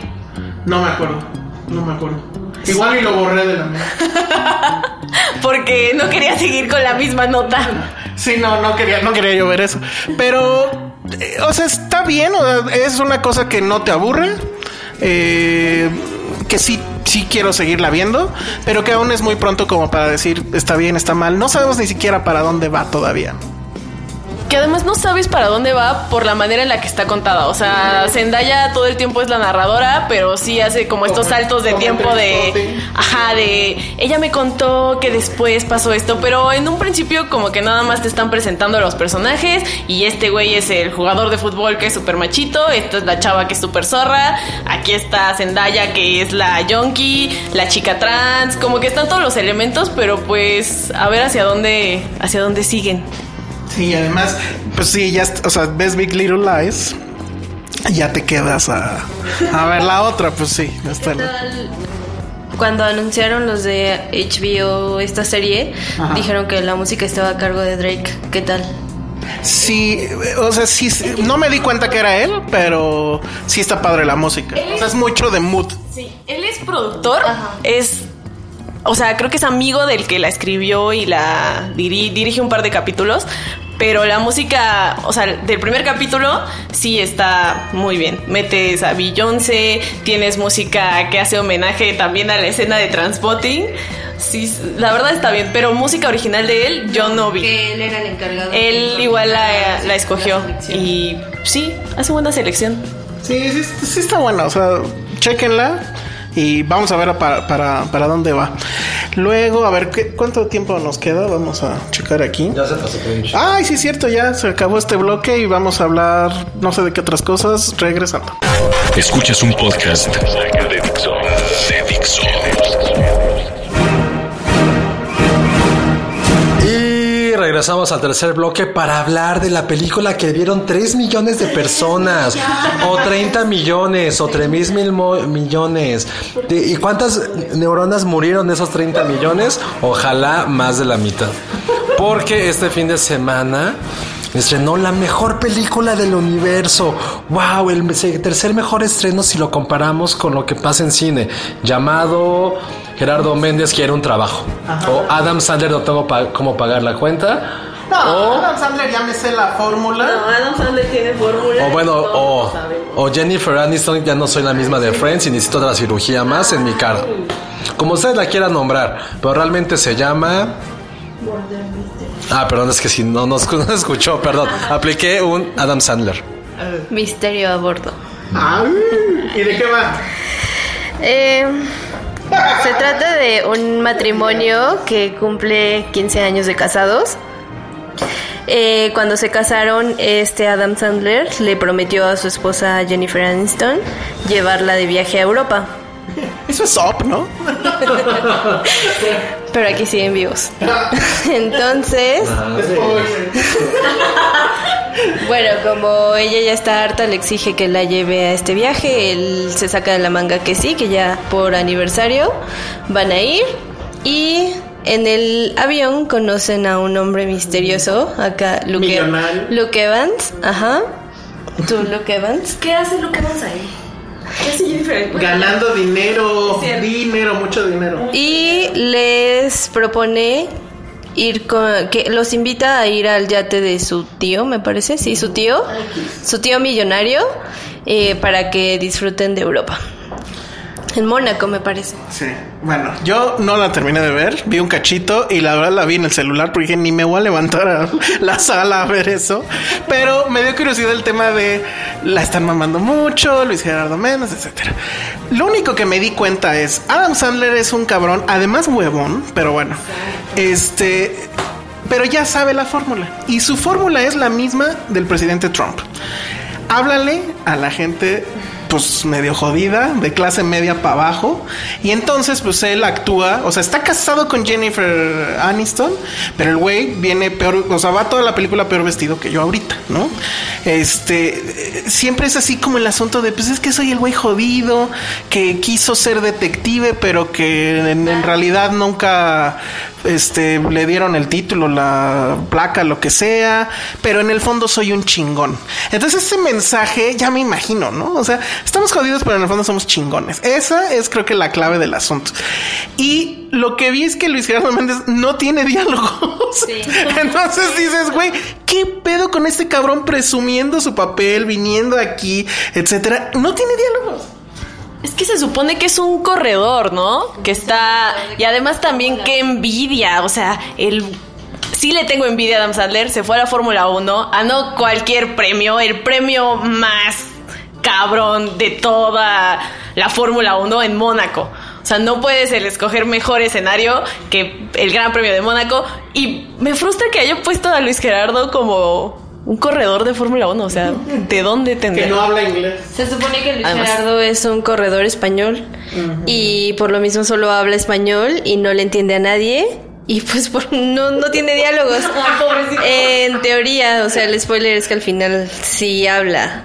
No me acuerdo. No me acuerdo. Igual y lo borré de la mente. Porque no quería seguir con la misma nota. Sí, no, no quería, no quería yo ver eso. Pero, eh, o sea, está bien, o sea, es una cosa que no te aburre. eh, que sí, sí quiero seguirla viendo, pero que aún es muy pronto como para decir está bien, está mal. No sabemos ni siquiera para dónde va todavía. Que además no sabes para dónde va por la manera en la que está contada. O sea, Zendaya todo el tiempo es la narradora, pero sí hace como estos saltos de tiempo de. Ajá, de. Ella me contó que después pasó esto, pero en un principio, como que nada más te están presentando a los personajes. Y este güey es el jugador de fútbol que es súper machito. Esta es la chava que es súper zorra. Aquí está Zendaya que es la yonki, la chica trans. Como que están todos los elementos, pero pues a ver hacia dónde, hacia dónde siguen. Sí, además, pues sí, ya, o sea, ves Big Little Lies, ya te quedas a, a ver la otra, pues sí, ya está la- Cuando anunciaron los de HBO esta serie, Ajá. dijeron que la música estaba a cargo de Drake. ¿Qué tal? Sí, o sea, sí, sí, no me di cuenta que era él, pero sí está padre la música. O sea, es mucho de mood. Sí, él es productor, es, o sea, creo que es amigo del que la escribió y la diri- dirige un par de capítulos, pero la música, o sea, del primer capítulo sí está muy bien. Metes a Beyoncé, tienes música que hace homenaje también a la escena de Transpotting. Sí, la verdad está bien, pero música original de él yo no vi. Que él era el encargado. Él igual la, la escogió y sí, hace buena selección. Sí, sí, sí está bueno, o sea, chequenla y vamos a ver para, para, para dónde va. Luego, a ver, ¿qué, ¿cuánto tiempo nos queda? Vamos a checar aquí. Ya se pasó Cringe. Ay, sí, es cierto, ya se acabó este bloque y vamos a hablar no sé de qué otras cosas regresando. Escuchas un podcast de Dixo. Regresamos al tercer bloque para hablar de la película que vieron 3 millones de personas, o 30 millones, o 3 mil millones. ¿Y cuántas neuronas murieron de esos 30 millones? Ojalá más de la mitad. Porque este fin de semana estrenó la mejor película del universo. ¡Wow! El tercer mejor estreno si lo comparamos con lo que pasa en cine. Llamado Gerardo Méndez quiere un trabajo. O Adam Sandler no tengo pa- cómo pagar la cuenta. No, o, Adam Sandler ya me sé la fórmula. Adam Sandler tiene fórmula. o bueno, o, o Jennifer Aniston ya no soy la misma de Friends y necesito otra cirugía más en mi cara. Como ustedes la quieran nombrar, pero realmente se llama... Ah, perdón, es que si no nos no escuchó, perdón. Apliqué un Adam Sandler. Misterio a bordo. Ah, ¿Y de qué va? Eh, se trata de un matrimonio que cumple 15 años de casados. Eh, cuando se casaron, este Adam Sandler le prometió a su esposa Jennifer Aniston llevarla de viaje a Europa. Eso es up, ¿no? Pero aquí siguen vivos. Entonces, bueno, como ella ya está harta, le exige que la lleve a este viaje. Él se saca de la manga que sí, que ya por aniversario van a ir. Y En el avión conocen a un hombre misterioso, acá Luke, Millonario. Luke Evans, ajá. ¿Tú, Luke Evans? ¿Qué hace Luke Evans ahí? ¿Qué hace Jennifer? Ganando dinero, dinero, mucho dinero. Y les propone ir con, que los invita a ir al yate de su tío, me parece, sí, su tío, su tío millonario, eh, para que disfruten de Europa. En Mónaco, me parece. Sí. Bueno, yo no la terminé de ver, vi un cachito y la verdad la vi en el celular porque dije, ni me voy a levantar a la sala a ver eso. Pero me dio curiosidad el tema de la están mamando mucho, Luis Gerardo Méndez, etcétera. Lo único que me di cuenta es Adam Sandler es un cabrón, además huevón, pero bueno, este, pero ya sabe la fórmula y su fórmula es la misma del presidente Trump. Háblale a la gente pues medio jodida, de clase media para abajo. Y entonces, pues él actúa, o sea, está casado con Jennifer Aniston, pero el güey viene peor, o sea, va toda la película peor vestido que yo ahorita, ¿no? Este, siempre es así como el asunto de, pues es que soy el güey jodido, que quiso ser detective, pero que en, en realidad nunca este le dieron el título, la placa, lo que sea, pero en el fondo soy un chingón. Entonces ese mensaje ya me imagino, ¿no? O sea, estamos jodidos, pero en el fondo somos chingones. Esa es creo que la clave del asunto. Y lo que vi es que Luis Gerardo Méndez no tiene diálogos. Entonces dices, güey, ¿qué pedo con este cabrón presumiendo su papel, viniendo aquí, etcétera? No tiene diálogos. Es que se supone que es un corredor, ¿no? Que está. Y además también qué envidia. O sea, el. Sí le tengo envidia a Adam Sandler. Se fue a la Fórmula 1. Ganó cualquier premio. El premio más cabrón de toda la Fórmula 1 en Mónaco. O sea, no puedes el escoger mejor escenario que el Gran Premio de Mónaco. Y me frustra que haya puesto a Luis Gerardo como un corredor de Fórmula 1. O sea, ¿de dónde tendría? Que no habla inglés. Se supone que Luis Además- Gerardo es un corredor español y por lo mismo solo habla español y no le entiende a nadie y pues por- no, no tiene diálogos. en teoría, o sea, el spoiler es que al final sí habla.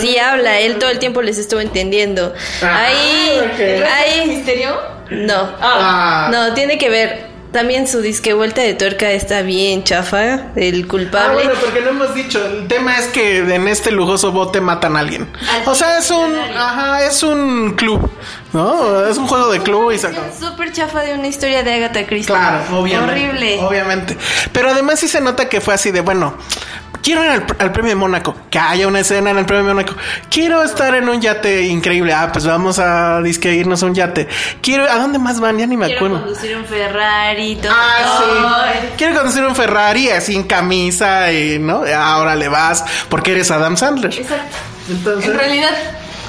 Sí habla, él todo el tiempo les estuvo entendiendo. Ah, Ahí, ahí, misterio? no, Ah. no, tiene que ver. También su disque vuelta de tuerca está bien chafa, el Ah, culpable. bueno, porque no hemos dicho. El tema es que en este lujoso bote matan a alguien. O sea, es un, ajá, es un club, ¿no? Es un juego de club y se acabó. Súper chafa de una historia de Agatha Christie. Claro, obviamente. Horrible. Obviamente. Pero además sí se nota que fue así de, bueno, quiero ir al, al premio de Mónaco, que haya una escena en el premio de Mónaco. Quiero estar en un yate increíble. Ah, pues vamos a disque irnos a un yate. Quiero, ¿a dónde más van? Ya ni me Quiero acuerdo. conducir un Ferrari, todo. Ah, sí. Quiero conducir un Ferrari así en camisa y, ¿no? Ahora le vas porque eres Adam Sandler. Exacto. Entonces, En realidad,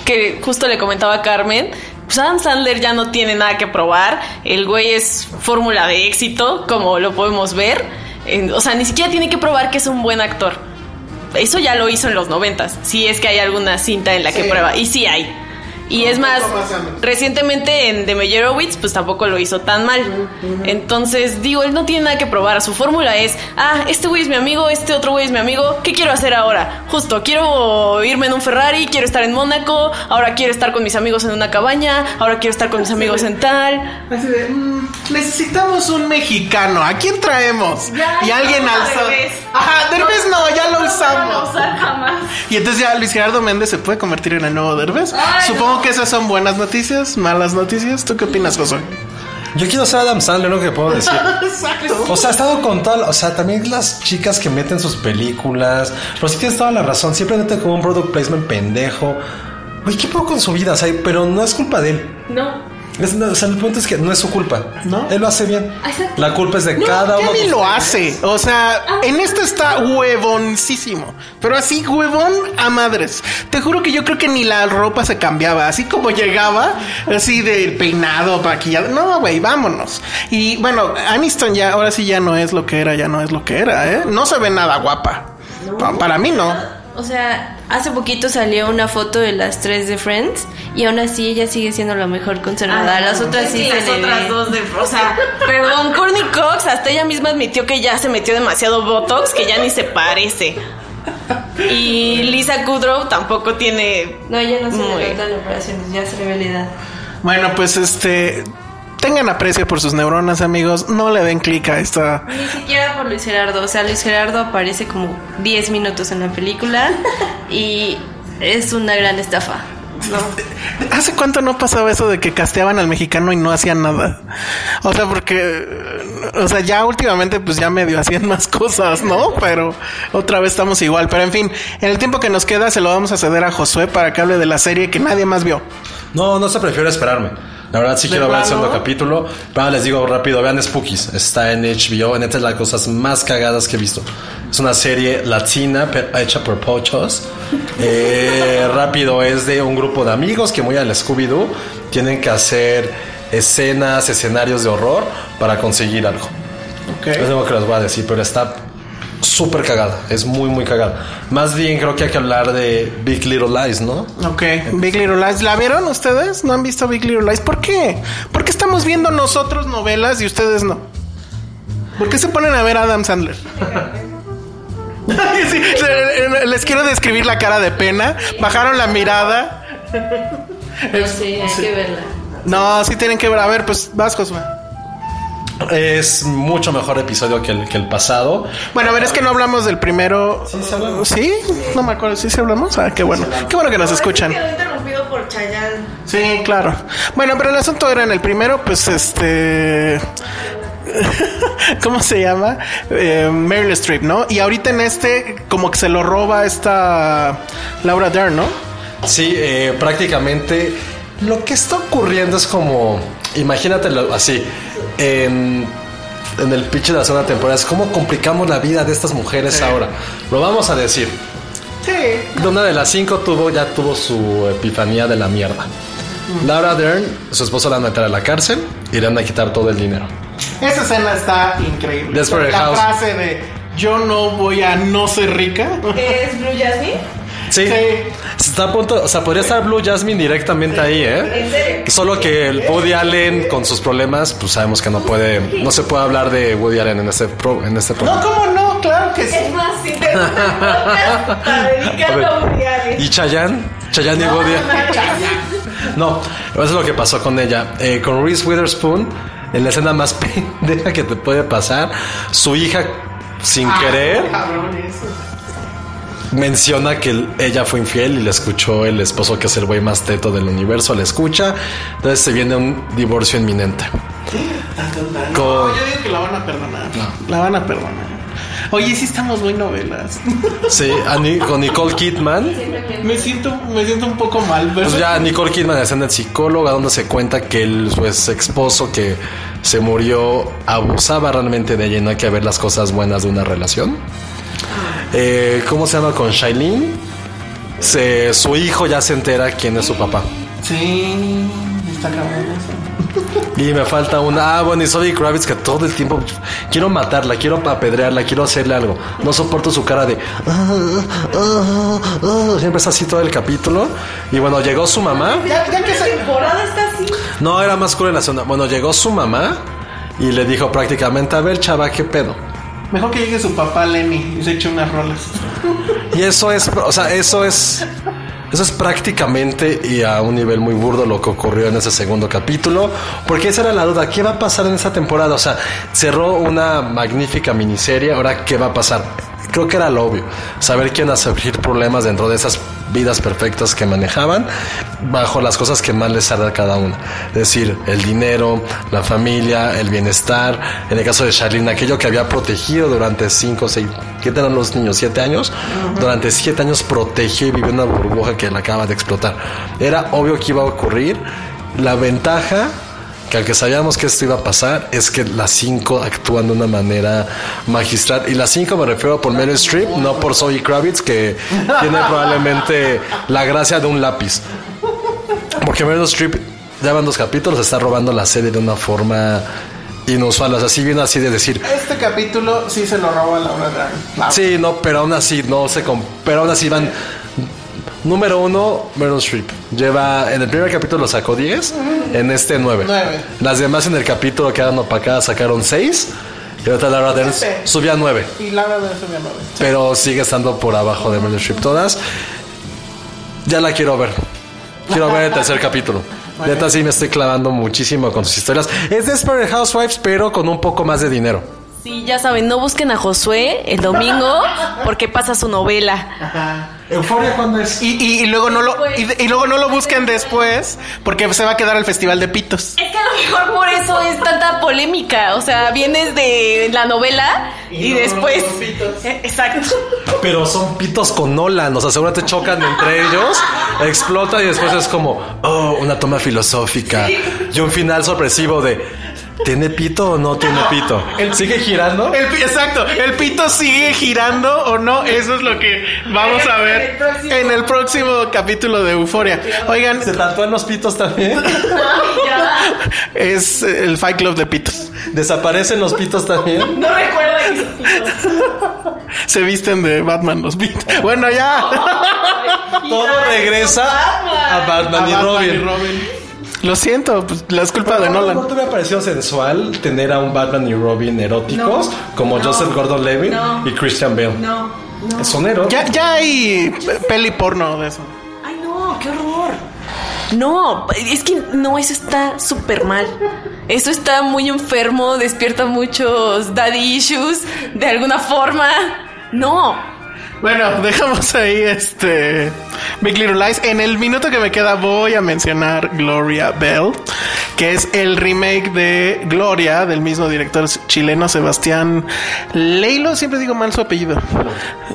que justo le comentaba a Carmen, pues Adam Sandler ya no tiene nada que probar. El güey es fórmula de éxito, como lo podemos ver. En- o sea, ni siquiera tiene que probar que es un buen actor. Eso ya lo hizo en los noventas. Si es que hay alguna cinta en la que prueba. Y sí hay. Y es más, recientemente en The Meyerowitz, pues tampoco lo hizo tan mal. Entonces, digo, él no tiene nada que probar. Su fórmula es, ah, este güey es mi amigo, este otro güey es mi amigo. ¿Qué quiero hacer ahora? Justo, quiero irme en un Ferrari, quiero estar en Mónaco, ahora quiero estar con mis amigos en una cabaña, ahora quiero estar con mis amigos en tal. Así de, mm, necesitamos un mexicano. ¿A quién traemos? Ya, y alguien no, alzó. Ajá, Derbez no, ya lo No usamos. usar jamás. Y entonces ya Luis Gerardo Méndez se puede convertir en el nuevo Derbez. Ay, Supongo que esas son buenas noticias, malas noticias. ¿Tú qué opinas, Josué? Yo quiero ser Adam Sandler, lo que puedo decir. Exacto. O sea, ha estado con tal, o sea, también las chicas que meten sus películas. Pero sí tienes toda la razón, siempre meten como un product placement pendejo. Uy, ¿qué puedo con su vida? O sea, pero no es culpa de él. No. Es- no, o sea, el punto es que no es su culpa. ¿No? Él lo hace bien. Exacto. La culpa es de No, cada ya uno. ni de lo hace. O sea, en esto está huevoncísimo. Pero así, huevón a madres. Te juro que yo creo que ni la ropa se cambiaba. Así como llegaba, así del peinado, maquillado. No, güey, vámonos. Y bueno, Aniston ya, ahora sí ya no es lo que era, ya no es lo que era, ¿eh? No se ve nada guapa. Pa- para mí no. O sea, hace poquito salió una foto de las tres de Friends y aún así ella sigue siendo la mejor conservada. las otras sí, las otras dos de, o sea, perdón, Courtney Cox hasta ella misma admitió que ya se metió demasiado botox, que ya ni se parece. Y Lisa Kudrow tampoco tiene No, ella no se Muy- le notan operaciones, ya se le ve la edad. Bueno, pues este. Tengan aprecio por sus neuronas, amigos. No le den clic a esta. Ni siquiera por Luis Gerardo. O sea, Luis Gerardo aparece como 10 minutos en la película y es una gran estafa. No. ¿Hace cuánto no pasaba eso de que casteaban al mexicano y no hacían nada? O sea, porque, o sea, ya últimamente pues ya medio hacían más cosas, ¿no? Pero otra vez estamos igual. Pero en fin, en el tiempo que nos queda se lo vamos a ceder a Josué para que hable de la serie que nadie más vio. No, no se prefiere esperarme. La verdad sí ¿De quiero ver el segundo capítulo. Pero les digo rápido, vean Spookies. Está en HBO. En esta es las cosas más cagadas que he visto. Es una serie latina hecha por pochos. Eh, rápido, es de un grupo de amigos que muy al Scooby-Doo tienen que hacer escenas, escenarios de horror para conseguir algo. Es lo que les voy a decir, pero está súper cagada. Es muy, muy cagada. Más bien creo que hay que hablar de Big Little Lies, ¿no? Ok, Big Little Lies. ¿La vieron ustedes? ¿No han visto Big Little Lies? ¿Por qué? ¿Por qué estamos viendo nosotros novelas y ustedes no? ¿Por qué se ponen a ver a Adam Sandler? Sí, le- les quiero describir la cara de pena. Bajaron la mirada. No sé, hay que verla. No, sí tienen que ver. A ver, pues vas, Josué. Es mucho mejor episodio que el, que el pasado. Bueno, a ver, es que no hablamos del primero. ¿Sí? No me acuerdo. ¿Sí, sí hablamos? Ah, qué bueno. Qué bueno que nos escuchan. Quedó interrumpido por Chayanne. Sí, claro. Bueno, pero el asunto era en el primero, pues este. ¿Cómo se llama? Eh, Meryl Streep, ¿no? Y ahorita en este, como que se lo roba esta Laura Dern, ¿no? Sí, eh, prácticamente lo que está ocurriendo es como, imagínatelo así, en, en el pitch de la segunda temporada, es cómo complicamos la vida de estas mujeres ahora. Lo vamos a decir. Sí. Una de las cinco tuvo, ya tuvo su epifanía de la mierda. Laura Dern, su esposo la van a meter a la cárcel y le van a quitar todo el dinero. Esa escena está increíble. Desperate la House. frase de yo no voy a no ser rica. ¿Es Blue Jasmine? Sí. Sí. Está a punto, o sea, podría estar Blue Jasmine directamente ahí, ¿eh? ¿En serio? Solo que el Woody Allen con sus problemas, pues sabemos que no puede, no se puede hablar de Woody Allen en este pro, en este No, programa. ¿cómo no? Claro que sí. Es más, para dedicarlo a Woody Allen. ¿Y Chayanne? Chayanne y Woody Allen. No, eso es lo que pasó con ella. Eh, con Reese Witherspoon, en la escena más pendeja que te puede pasar, su hija, sin querer, Cabrón, eso. Menciona que ella fue infiel y le escuchó el esposo que es el güey más teto del universo, le escucha, entonces se viene un divorcio inminente. No, Con- yo digo que la van a perdonar. La van a perdonar. Oye, sí estamos muy novelas. Sí, Ni- con Nicole Kidman. me siento, me siento un poco mal, pero Pues ya Nicole Kidman está en el psicóloga donde se cuenta que el, su ex esposo que se murió abusaba realmente de ella y no hay que ver las cosas buenas de una relación. Eh, ¿Cómo se llama con Shailene? Se, su hijo ya se entera quién es su papá. sí, está cabrón. Y me falta una. Ah, bueno, y Zoe Kravitz que todo el tiempo quiero matarla, quiero apedrearla, quiero hacerle algo. No soporto su cara de. "Ah, ah, ah". Siempre es así todo el capítulo. Y bueno, llegó su mamá. Ya, ya que ¿Esta se... temporada está así? No, era más cool en la segunda. Bueno, llegó su mamá y le dijo prácticamente, a ver, chava, ¿qué pedo? Mejor que llegue su papá Lenny y se eche unas rolas. Y eso es, o sea, eso es, eso es prácticamente y a un nivel muy burdo lo que ocurrió en ese segundo capítulo, porque esa era la duda, ¿qué va a pasar en esa temporada? O sea, cerró una magnífica miniserie, ahora ¿qué va a pasar? Creo que era lo obvio, saber quién a surgir problemas dentro de esas vidas perfectas que manejaban, bajo las cosas que más les hará a cada una. Es decir, el dinero, la familia, el bienestar. En el caso de Charlene, aquello que había protegido durante cinco, seis, ¿qué eran los niños? ¿Siete años? Durante siete años protegió y vivió una burbuja que le acaba de explotar. Era obvio que iba a ocurrir. La ventaja que aunque sabíamos que esto iba a pasar, es que las cinco actúan de una manera magistral. Y las cinco me refiero por Meryl Streep, no por Zoe Kravitz, que tiene probablemente la gracia de un lápiz. Porque Meryl Streep, ya van dos capítulos, está robando la serie de una forma inusual. O sea, sí viene así de decir, Este capítulo sí se lo roba Laura Dern. Sí, no, pero aún así no se... Pero aún así van... Número uno, Meryl Streep. Lleva, en el primer capítulo sacó 10, en este 9. Nueve. Las demás en el capítulo quedaron opacadas, sacaron 6. Y ahorita Laura Dern Siete. subió a 9. Y Laura Dern subió a nueve. Pero sigue estando por abajo de Meryl Streep todas. Ya la quiero ver. Quiero ver el tercer capítulo. Neta, sí me estoy clavando muchísimo con sus historias. Es Desperate Housewives, pero con un poco más de dinero. Sí, ya saben, no busquen a Josué el domingo porque pasa su novela. ¿Euforia cuándo es? Y, y- y luego no lo y, y luego no lo busquen después porque se va a quedar el festival de pitos. Es que a lo mejor por eso es tanta polémica. O sea, vienes de la novela y, después. Eh, Exacto. Pero son pitos con Nolan, o sea, seguramente chocan entre ellos, explota y después es como, oh, una toma filosófica y un final sorpresivo de, ¿tiene pito o no tiene pito? ¿Sigue girando? El exacto, el pito sigue girando o no, eso es lo que vamos a ver en el próximo capítulo de Euforia. Oigan, ¿Se tatúan los pitos también? es el Fight Club de pitos. ¿Desaparecen los pitos también? No recuerda que Se visten de Batman los pitos. Bueno, ya. Todo regresa a Batman, y, Robin. Lo siento, pues la es culpa de ¿No, Nolan. ¿No te hubiera parecido sensual tener a un Batman y Robin eróticos como Joseph Gordon-Levitt y Christian Bale? No, no. Son eróticos. Ya, ya hay peli porno de eso. Ay, no, qué horror. No, es que no, eso está súper mal. Eso está muy enfermo, despierta muchos daddy issues de alguna forma. No. Bueno, dejamos ahí este Big Little Lies. En el minuto que me queda voy a mencionar Gloria Bell, que es el remake de Gloria del mismo director chileno Sebastián Leilo. Siempre digo mal su apellido.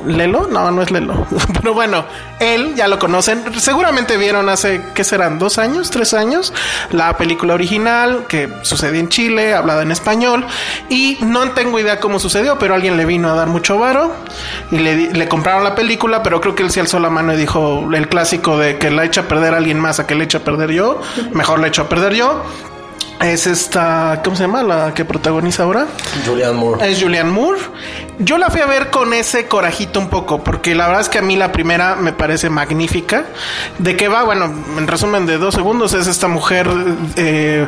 ¿Lelo? No, no es Lelo. Pero bueno, él ya lo conocen. Seguramente vieron hace, ¿qué serán? ¿Dos años? ¿Tres años? La película original que sucedió en Chile, hablada en español. Y no tengo idea cómo sucedió, pero alguien le vino a dar mucho varo y le compraron la película, pero creo que él se alzó la mano y dijo el clásico de que la echa a perder a alguien más a que le echa a perder yo. Mejor la echo a perder yo. Es esta, ¿cómo se llama? La que protagoniza ahora. Julianne Moore. Es Julianne Moore. Yo la fui a ver con ese corajito un poco, porque la verdad es que a mí la primera me parece magnífica. ¿De qué va? Bueno, en resumen de dos segundos, es esta mujer eh,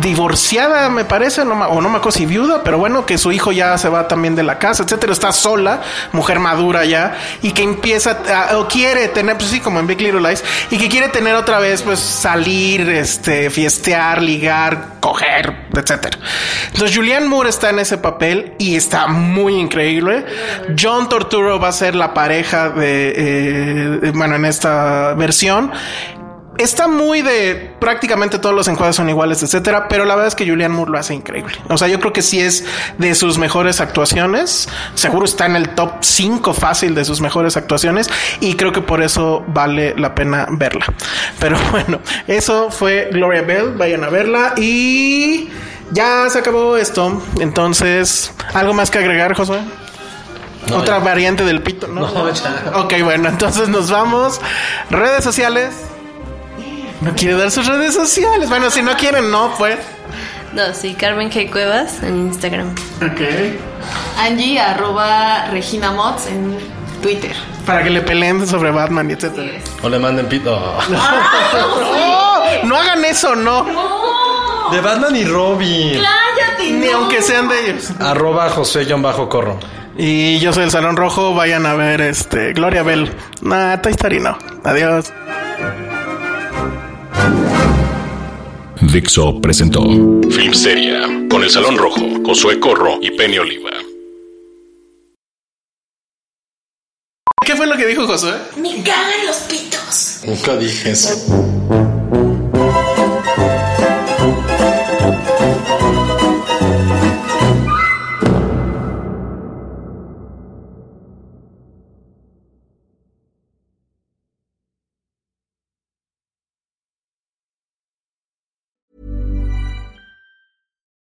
divorciada, me parece, no, o no me acuerdo si viuda, pero bueno, que su hijo ya se va también de la casa, etcétera, está sola, mujer madura ya, y que empieza, o quiere tener, pues sí, como en Big Little Lies, y que quiere tener otra vez, pues salir, este, fiestear, ligar, coger, etcétera. Entonces Julianne Moore está en ese papel y está muy increíble. John Torturo va a ser la pareja de, eh, de- bueno, en esta versión. Está muy de prácticamente todos los encuadres son iguales, etcétera, pero la verdad es que Julianne Moore lo hace increíble. O sea, yo creo que sí es de sus mejores actuaciones. Seguro está en el top 5 fácil de sus mejores actuaciones y creo que por eso vale la pena verla. Pero bueno, eso fue Gloria Bell. Vayan a verla y ya se acabó esto. Entonces, ¿algo más que agregar, Josué? Otra variante del pito, ¿no? No, ya. Ok, bueno, entonces nos vamos. Redes sociales. No quiere dar sus redes sociales. Bueno, si no quieren, no, pues. No, sí, Carmen G. Cuevas en Instagram. Ok. Angie, arroba Regina Mods en Twitter. Para que le peleen sobre Batman y etcétera. O le manden pito. ¡Oh! No hagan eso, no. De Batman y Robin. ¡Cállate! Ni aunque sean de ellos. Arroba José-Corro. Y yo soy el Salón Rojo. Vayan a ver este Gloria Bell. Nah, Toy Story no. Adiós. Dixo presentó Filmsteria con El Salón Rojo, Josué Corro y Penny Oliva. ¿Qué fue lo que dijo Josué? ¡Me cagan los pitos! Nunca dije eso.